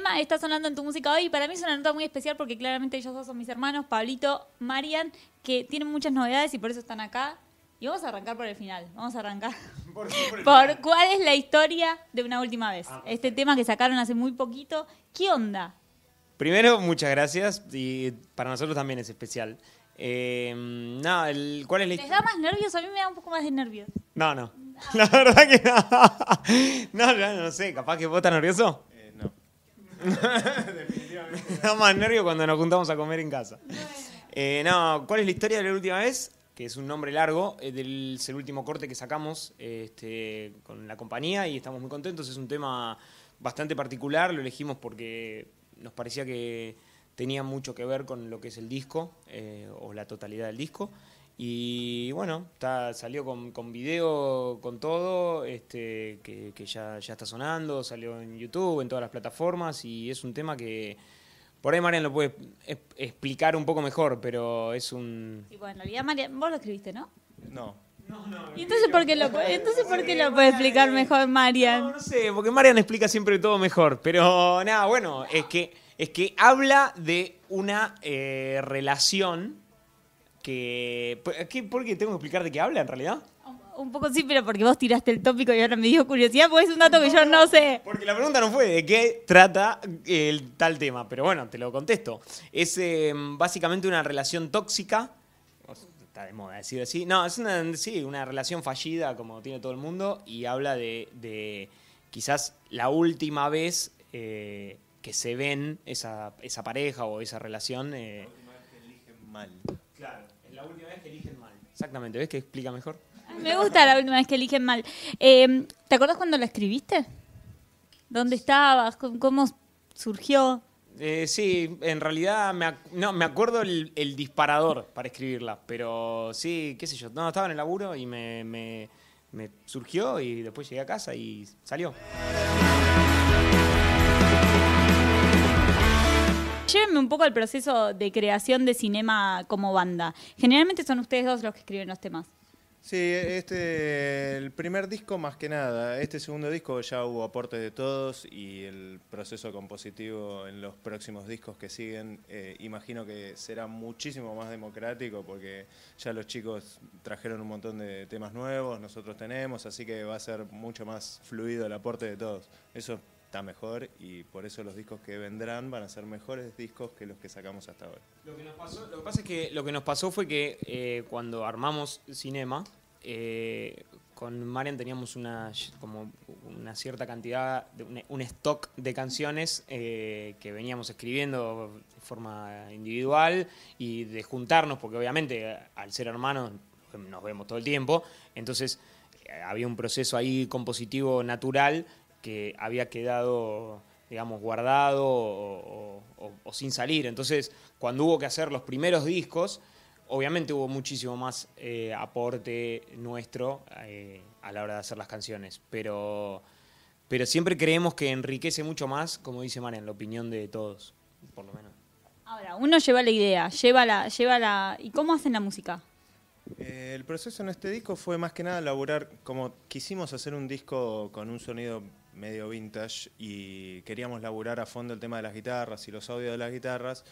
Cinema está sonando en tu música hoy y para mí es una nota muy especial porque claramente ellos dos son mis hermanos, Pablito, Marian, que tienen muchas novedades y por eso están acá. Y vamos a arrancar por el final. Vamos a arrancar Por, por cuál es la historia de una última vez. Este tema que sacaron hace muy poquito. ¿Qué onda? Primero, muchas gracias y para nosotros también es especial. Eh, no, el- ¿cuál es la ¿Les historia? da más nervios? A mí me da un poco más de nervios. No, no. La verdad que no. No, no, no sé, capaz que vos estás nervioso. No. Da más nervio cuando nos juntamos a comer en casa. Eh, no, ¿cuál es la historia de la última vez? Que es un nombre largo, eh, del, es el último corte que sacamos este, con la compañía y estamos muy contentos. Es un tema bastante particular, lo elegimos porque nos parecía que tenía mucho que ver con lo que es el disco eh, o la totalidad del disco. Y bueno, está, salió con, con video, con todo, este, que, que ya, ya está sonando, salió en YouTube, en todas las plataformas y es un tema que por ahí Marian lo puede es- explicar un poco mejor, pero es un... Y bueno, en realidad, Marian, vos lo escribiste, ¿no? No. ¿Y entonces por qué lo, entonces por qué lo puede explicar mejor No, Marian? no sé, porque Marian explica siempre todo mejor, pero nada, bueno, es que, es que habla de una eh, relación que... ¿qué, ¿Por qué tengo que explicar de qué habla en realidad? Un poco sí, pero porque vos tiraste el tópico y ahora me dio curiosidad, porque es un dato que yo no sé. Porque la pregunta no fue de qué trata el tal tema, pero bueno, te lo contesto. Es eh, básicamente una relación tóxica. Está de moda decir así. No, es una, sí, una relación fallida como tiene todo el mundo y habla de, de quizás la última vez eh, que se ven esa, esa pareja o esa relación. eh, Mal. Claro, es la última vez que eligen mal. Exactamente, ¿ves que explica mejor? Me gusta la última vez que eligen mal. Eh, ¿Te acordás cuando la escribiste? ¿Dónde estabas? ¿Cómo- ¿Cómo surgió? Eh, sí, en realidad me, ac- no, me acuerdo el, el disparador para escribirla, pero sí, qué sé yo, no, estaba en el laburo y me, me- me surgió y después llegué a casa y salió. Llévenme un poco al proceso de creación de cinema como banda. Generalmente son ustedes dos los que escriben los temas. Sí, este, el primer disco más que nada. Este segundo disco ya hubo aportes de todos y el proceso compositivo en los próximos discos que siguen, eh, imagino que será muchísimo más democrático porque ya los chicos trajeron un montón de temas nuevos, nosotros tenemos, así que va a ser mucho más fluido el aporte de todos. Eso está mejor y por eso los discos que vendrán van a ser mejores discos que los que sacamos hasta ahora. Lo que, nos pasó, lo que pasa es que lo que nos pasó fue que eh, cuando armamos Cinema, eh, con Marian teníamos una, como una cierta cantidad, un, stock de canciones eh, que veníamos escribiendo de forma individual y de juntarnos, porque obviamente al ser hermanos nos vemos todo el tiempo, entonces había un proceso ahí compositivo natural que había quedado digamos, guardado o, o- o- o sin salir. Entonces, cuando hubo que hacer los primeros discos, obviamente hubo muchísimo más eh, aporte nuestro eh, a la hora de hacer las canciones. Pero, pero siempre creemos que enriquece mucho más, como dice Marian, la opinión de todos, por lo menos. Ahora, uno lleva la idea, lleva la, lleva la. ¿Y cómo hacen la música? Eh, el proceso en este disco fue más que nada laburar, como quisimos hacer un disco con un sonido medio vintage y queríamos laburar a fondo el tema de las guitarras y los audios de las guitarras,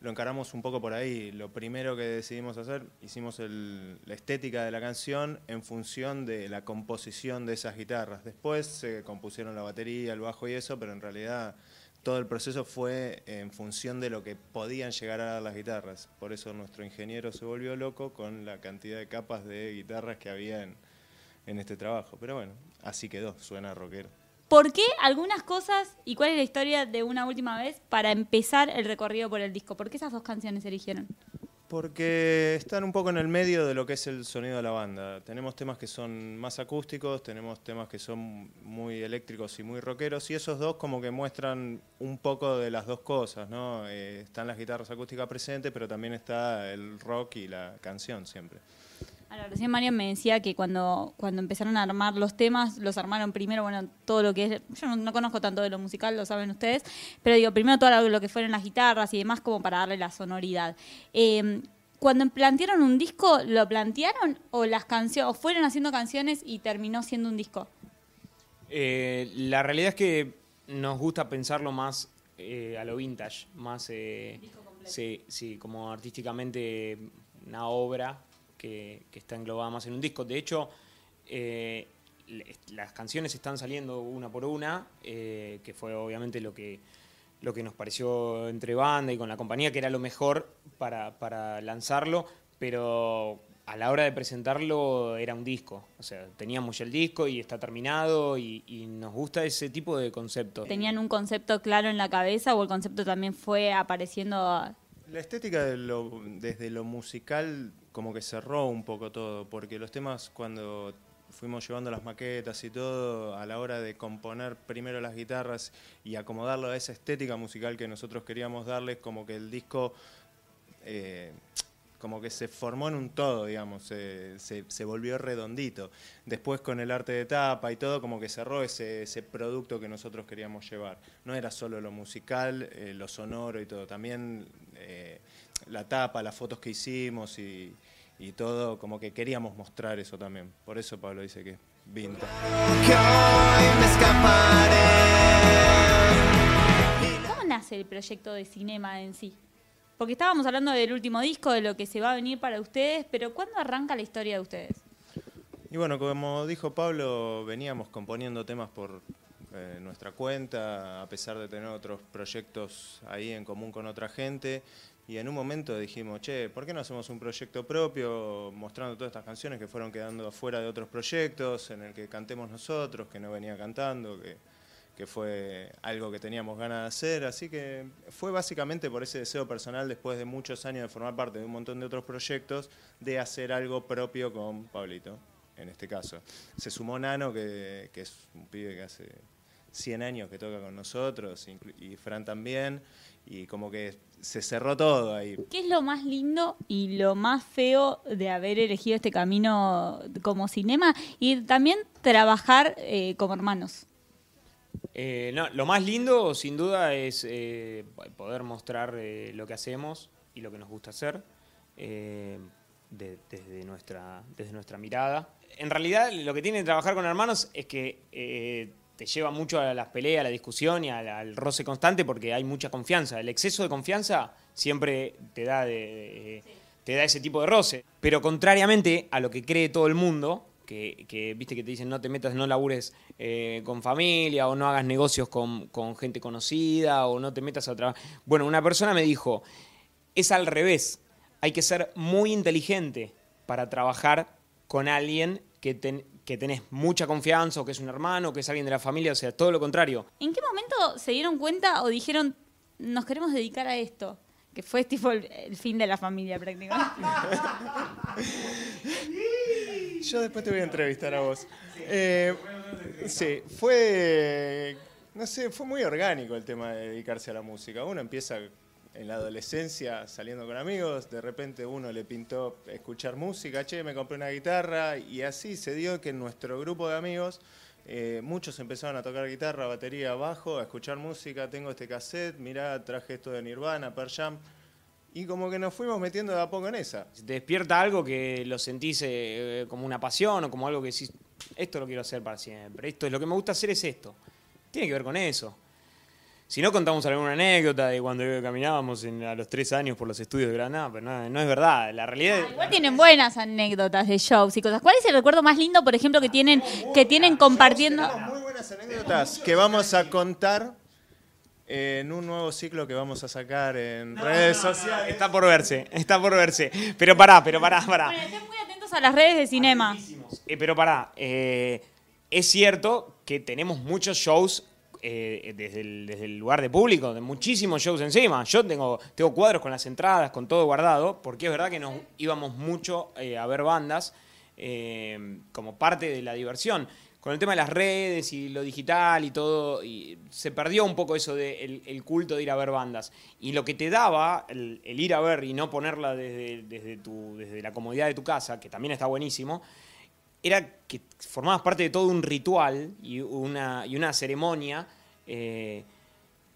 lo encaramos un poco por ahí. Lo primero que decidimos hacer, hicimos el- la estética de la canción en función de la composición de esas guitarras. Después se compusieron la batería, el bajo y eso, pero en realidad todo el proceso fue en función de lo que podían llegar a dar las guitarras. Por eso nuestro ingeniero se volvió loco con la cantidad de capas de guitarras que había en, en este trabajo. Pero bueno, así quedó, suena rockero. ¿Por qué algunas cosas y cuál es la historia de una última vez para empezar el recorrido por el disco? ¿Por qué esas dos canciones eligieron? Porque están un poco en el medio de lo que es el sonido de la banda. Tenemos temas que son más acústicos, tenemos temas que son muy eléctricos y muy rockeros, y esos dos como que muestran un poco de las dos cosas, ¿no? Eh, están las guitarras acústicas presentes, pero también está el rock y la canción siempre. Ahora, recién Marian me decía que cuando, cuando empezaron a armar los temas, los armaron primero, bueno, todo lo que es, yo no, no conozco tanto de lo musical, lo saben ustedes, pero digo, primero todo lo, que fueron las guitarras y demás como para darle la sonoridad. Eh, cuando plantearon un disco, ¿lo plantearon o las canciones, o fueron haciendo canciones y terminó siendo un disco? Eh, la realidad es que nos gusta pensarlo más eh, a lo vintage, más eh, sí, sí, como artísticamente una obra que, que está englobada más en un disco. De hecho, eh, las canciones están saliendo una por una, eh, que fue obviamente lo que, lo que nos pareció entre banda y con la compañía, que era lo mejor para, para lanzarlo, pero a la hora de presentarlo era un disco. O sea, teníamos ya el disco y está terminado y, y nos gusta ese tipo de concepto. ¿Tenían un concepto claro en la cabeza o el concepto también fue apareciendo La estética de lo- desde lo musical como que cerró un poco todo, porque los temas cuando fuimos llevando las maquetas y todo, a la hora de componer primero las guitarras y acomodarlo a esa estética musical que nosotros queríamos darles, como que el disco eh, como que se formó en un todo, digamos, se, se- volvió redondito. Después con el arte de tapa y todo, como que cerró ese, ese producto que nosotros queríamos llevar. No era solo lo musical, eh, lo sonoro y todo, también eh, la tapa, las fotos que hicimos y, y todo, como que queríamos mostrar eso también. Por eso Pablo dice que escaparé. ¿Cómo nace el proyecto de cinema en sí? Porque estábamos hablando del último disco, de lo que se va a venir para ustedes, pero ¿cuándo arranca la historia de ustedes? Y bueno, como dijo Pablo, veníamos componiendo temas por eh, nuestra cuenta, a pesar de tener otros proyectos ahí en común con otra gente. Y en un momento dijimos, che, ¿por qué no hacemos un proyecto propio mostrando todas estas canciones que fueron quedando afuera de otros proyectos, en el que cantemos nosotros, que no venía cantando, que, que fue algo que teníamos ganas de hacer? Así que fue básicamente por ese deseo personal, después de muchos años de formar parte de un montón de otros proyectos, de hacer algo propio con Pablito en este caso. Se sumó Nano, que, que es un pibe que hace 100 años que toca con nosotros, y Fran también, y como que se cerró todo ahí. ¿Qué es lo más lindo y lo más feo de haber elegido este camino como cinema y también trabajar eh, como hermanos? Eh, no, lo más lindo, sin duda, es eh, poder mostrar eh, lo que hacemos y lo que nos gusta hacer eh, de- desde, nuestra, desde nuestra mirada. En realidad, lo que tiene trabajar con hermanos es que eh, te lleva mucho a las peleas, a la discusión y al, al roce constante porque hay mucha confianza. El exceso de confianza siempre te da, de- de- te da ese tipo de roce. Pero contrariamente a lo que cree todo el mundo, que, que, viste que te dicen no te metas, no labures eh, con familia o no hagas negocios con, con gente conocida o no te metas a trabajar. Bueno, una persona me dijo, es al revés, hay que ser muy inteligente para trabajar con alguien que, ten- que tenés mucha confianza o que es un hermano o que es alguien de la familia, o sea, todo lo contrario. ¿En qué momento se dieron cuenta o dijeron nos queremos dedicar a esto? Que fue tipo el, el fin de la familia prácticamente. Yo después te voy a entrevistar a vos. Eh, sí, fue, no sé, fue muy orgánico el tema de dedicarse a la música. Uno empieza en la adolescencia saliendo con amigos, de repente uno le pintó escuchar música, che, me compré una guitarra y así se dio que en nuestro grupo de amigos eh, muchos empezaron a tocar guitarra, batería, bajo, a escuchar música, tengo este cassette, mirá, traje esto de Nirvana, Pearl Jam, y como que nos fuimos metiendo de a poco en esa. Despierta algo que lo sentís eh, como una pasión o como algo que decís, esto lo quiero hacer para siempre, esto es lo que me gusta hacer es esto. Tiene que ver con eso. Si no contamos alguna anécdota de cuando caminábamos en- a los tres años por los estudios de Granada, pero no, no es verdad. La realidad es- Igual tienen buenas anécdotas de shows y cosas. ¿Cuál es el recuerdo más lindo, por ejemplo, que tienen que tienen compartiendo? Tenemos muy buenas anécdotas que vamos a contar en un nuevo ciclo que vamos a sacar en redes sociales. está por verse, está por verse. Pero pará, pero pará, pará. Bueno, estén muy atentos a las redes de cinema. Eh, pero pará, eh, es cierto que tenemos muchos shows eh, desde, el, desde el lugar de público, de muchísimos shows encima. Yo tengo, cuadros con las entradas, con todo guardado, porque es verdad que nos íbamos mucho eh, a ver bandas eh, como parte de la diversión. Con el tema de las redes y lo digital y todo, se perdió un poco eso del el culto de ir a ver bandas. Y lo que te daba el, ir a ver y no ponerla desde, desde la comodidad de tu casa, que también está buenísimo, era que formabas parte de todo un ritual y una, y una ceremonia eh,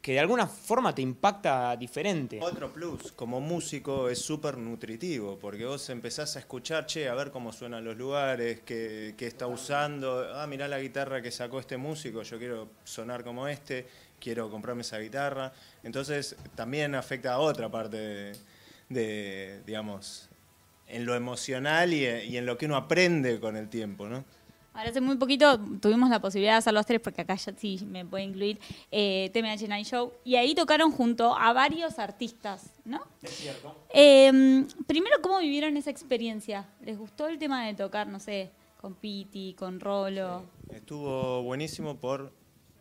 que de alguna forma te impacta diferente. Otro plus, como músico es súper nutritivo, porque vos empezás a escuchar, che, a ver cómo suenan los lugares, qué, qué está usando, ah, mirá la guitarra que sacó este músico, yo quiero sonar como este, quiero comprarme esa guitarra. Entonces también afecta a otra parte de, de, digamos, en lo emocional y, y en lo que uno aprende con el tiempo, ¿no? Ahora hace muy poquito tuvimos la posibilidad de hacer los tres, porque acá ya sí me puede incluir, eh, TMH Night Show, y ahí tocaron junto a varios artistas, ¿no? Es cierto. Eh, primero, ¿cómo vivieron esa experiencia? ¿Les gustó el tema de tocar, no sé, con Piti, con Rolo? Estuvo buenísimo por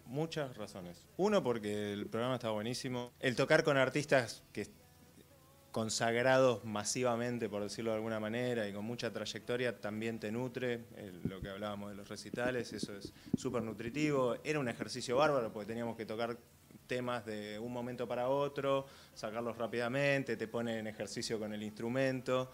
muchas razones. Uno, porque el programa estaba buenísimo. El tocar con artistas que consagrados masivamente, por decirlo de alguna manera, y con mucha trayectoria, también te nutre, lo que hablábamos de los recitales, eso es súper nutritivo. Era un ejercicio bárbaro, porque teníamos que tocar temas de un momento para otro, sacarlos rápidamente, te pone en ejercicio con el instrumento.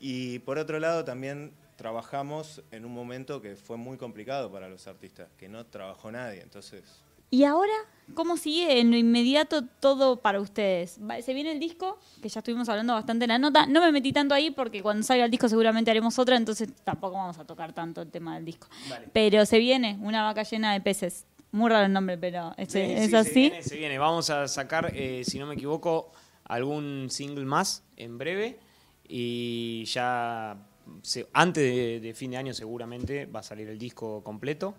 Y por otro lado, también trabajamos en un momento que fue muy complicado para los artistas, que no trabajó nadie, entonces ¿Y ahora cómo sigue en lo inmediato todo para ustedes? Se viene el disco, que ya estuvimos hablando bastante en la nota. No me metí tanto ahí porque cuando salga el disco seguramente haremos otra, entonces tampoco vamos a tocar tanto el tema del disco. Dale. Pero se viene una vaca llena de peces. Muy raro el nombre, pero es, Sí, es sí, así. Se viene, se viene. Vamos a sacar, eh, si no me equivoco, algún single más en breve. Y ya se- antes de, de fin de año seguramente va a salir el disco completo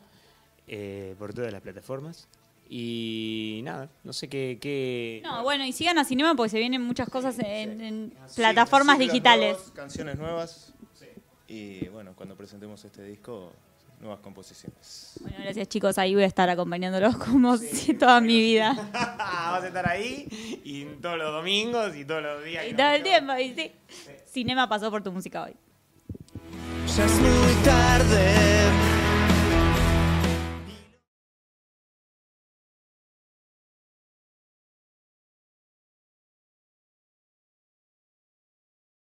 eh, por todas las plataformas. Y nada, no sé qué... qué- No, bueno, y sigan a Cinema porque se vienen muchas cosas en, en Sí, plataformas digitales. canciones nuevas. Y bueno, cuando presentemos este disco, nuevas composiciones. Bueno, gracias chicos, ahí voy a estar acompañándolos como si toda mi vida. Vas a estar ahí y todos los domingos y todos los días. Y todo el tiempo, y sí. Cinema pasó por tu música hoy. Ya es muy tarde